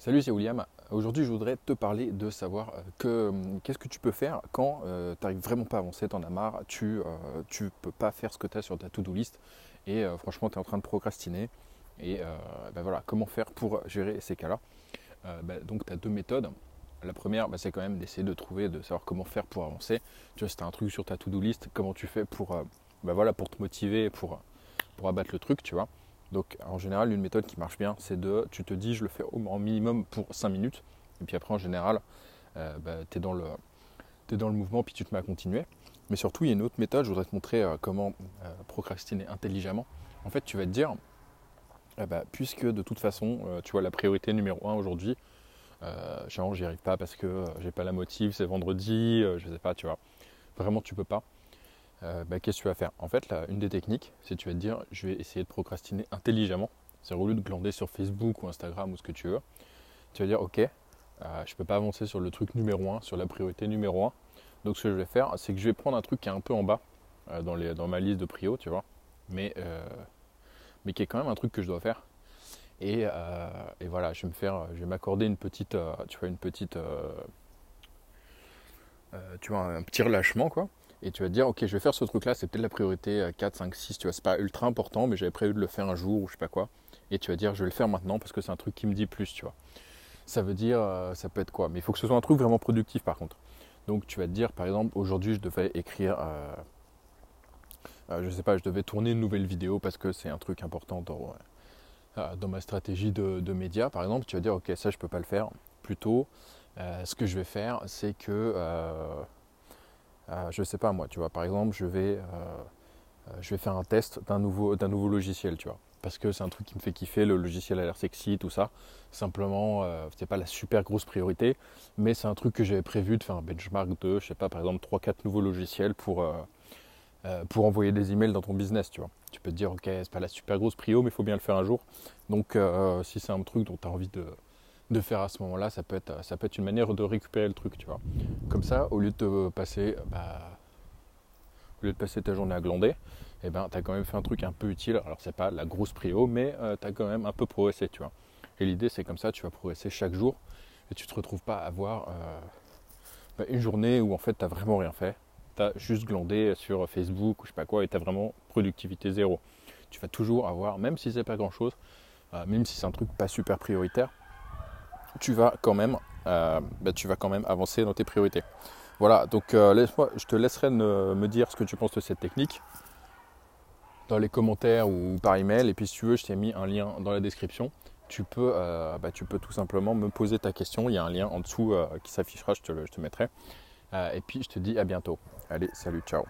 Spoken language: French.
Salut, c'est William. Aujourd'hui, je voudrais te parler de savoir euh, que qu'est-ce que tu peux faire quand euh, tu n'arrives vraiment pas à avancer, tu en as marre, tu ne euh, peux pas faire ce que tu as sur ta to-do list et franchement, tu es en train de procrastiner. Et ben voilà, comment faire pour gérer ces cas-là? Ben, Donc, tu as deux méthodes. La première, ben, c'est quand même d'essayer de trouver, de savoir comment faire pour avancer. Tu vois, si tu as un truc sur ta to-do list, comment tu fais pour, voilà, pour te motiver, pour, pour abattre le truc, tu vois? Donc en général, une méthode qui marche bien, c'est de, tu te dis, je le fais au minimum pour 5 minutes. Et puis après, en général, euh, bah, tu es, dans le, mouvement, puis tu te mets à continuer. Mais surtout, il y a une autre méthode, je voudrais te montrer euh, comment euh, procrastiner intelligemment. En fait, tu vas te dire, eh bah, puisque de toute façon, tu vois, la priorité numéro 1 aujourd'hui, genre j'y arrive pas parce que j'ai pas la motive, c'est vendredi, je sais pas, tu vois. Vraiment, tu peux pas. Euh, bah, qu'est-ce que tu vas faire? En fait, une des techniques, c'est tu vas te dire, je vais essayer de procrastiner intelligemment. C'est au lieu de glander sur Facebook ou Instagram ou ce que tu veux, tu vas dire, ok, euh, je ne peux pas avancer sur le truc numéro 1, sur la priorité numéro 1. Donc ce que je vais faire, c'est que je vais prendre un truc qui est un peu en bas euh, dans, les, dans, ma liste de prio, tu vois, mais, mais qui est quand même un truc que je dois faire. Et, et voilà, je vais me faire, je vais m'accorder une petite, tu vois, une petite, tu vois, un petit relâchement, quoi et tu vas te dire, ok, je vais faire ce truc-là, c'est peut-être la priorité 4, 5, 6, tu vois, c'est pas ultra important, mais j'avais prévu de le faire un jour ou je sais pas quoi. Et tu vas dire, je vais le faire maintenant parce que c'est un truc qui me dit plus, tu vois. Ça veut dire, euh, ça peut être quoi? Mais il faut que ce soit un truc vraiment productif par contre. Donc tu vas te dire, par exemple, aujourd'hui je devais écrire, euh, euh, je sais pas, je devais tourner une nouvelle vidéo parce que c'est un truc important dans, ma stratégie de, de médias, par exemple. Tu vas dire, ok, ça je peux pas le faire. Plutôt, ce que je vais faire, c'est que euh, je sais pas moi, tu vois, par exemple, je vais, euh, euh, je vais faire un test d'un nouveau, nouveau logiciel, tu vois. Parce que c'est un truc qui me fait kiffer, le logiciel a l'air sexy, tout ça. Simplement, c'est pas la super grosse priorité, mais c'est un truc que j'avais prévu de faire un benchmark de, je sais pas, par exemple, 3-4 nouveaux logiciels pour, pour envoyer des emails dans ton business, tu vois. Tu peux te dire, ok, c'est pas la super grosse prio, mais il faut bien le faire un jour. Donc, si c'est un truc dont tu as envie de, de faire à ce moment-là, ça peut, être, ça peut être une manière de récupérer le truc, tu vois. Comme ça, au lieu de passer, bah, au lieu de passer ta journée à glander, eh ben, tu as quand même fait un truc un peu utile. Alors, c'est pas la grosse prio, mais euh, tu as quand même un peu progressé, tu vois. Et l'idée, c'est comme ça, tu vas progresser chaque jour et tu te retrouves pas à avoir euh, bah, une journée où en fait, tu n'as vraiment rien fait. Tu as juste glandé sur Facebook ou je sais pas quoi et tu as vraiment productivité zéro. Tu vas toujours avoir, même si c'est pas grand chose, euh, même si c'est un truc pas super prioritaire, tu vas quand même, euh, bah, tu vas quand même avancer dans tes priorités. Voilà, donc euh, laisse-moi, je te laisserai me dire ce que tu penses de cette technique dans les commentaires ou par email. Et puis si tu veux, je t'ai mis un lien dans la description. Tu peux, euh, bah, tu peux tout simplement me poser ta question. Il y a un lien en dessous qui s'affichera, je te, je te mettrai. et puis je te dis à bientôt. Allez, salut, ciao.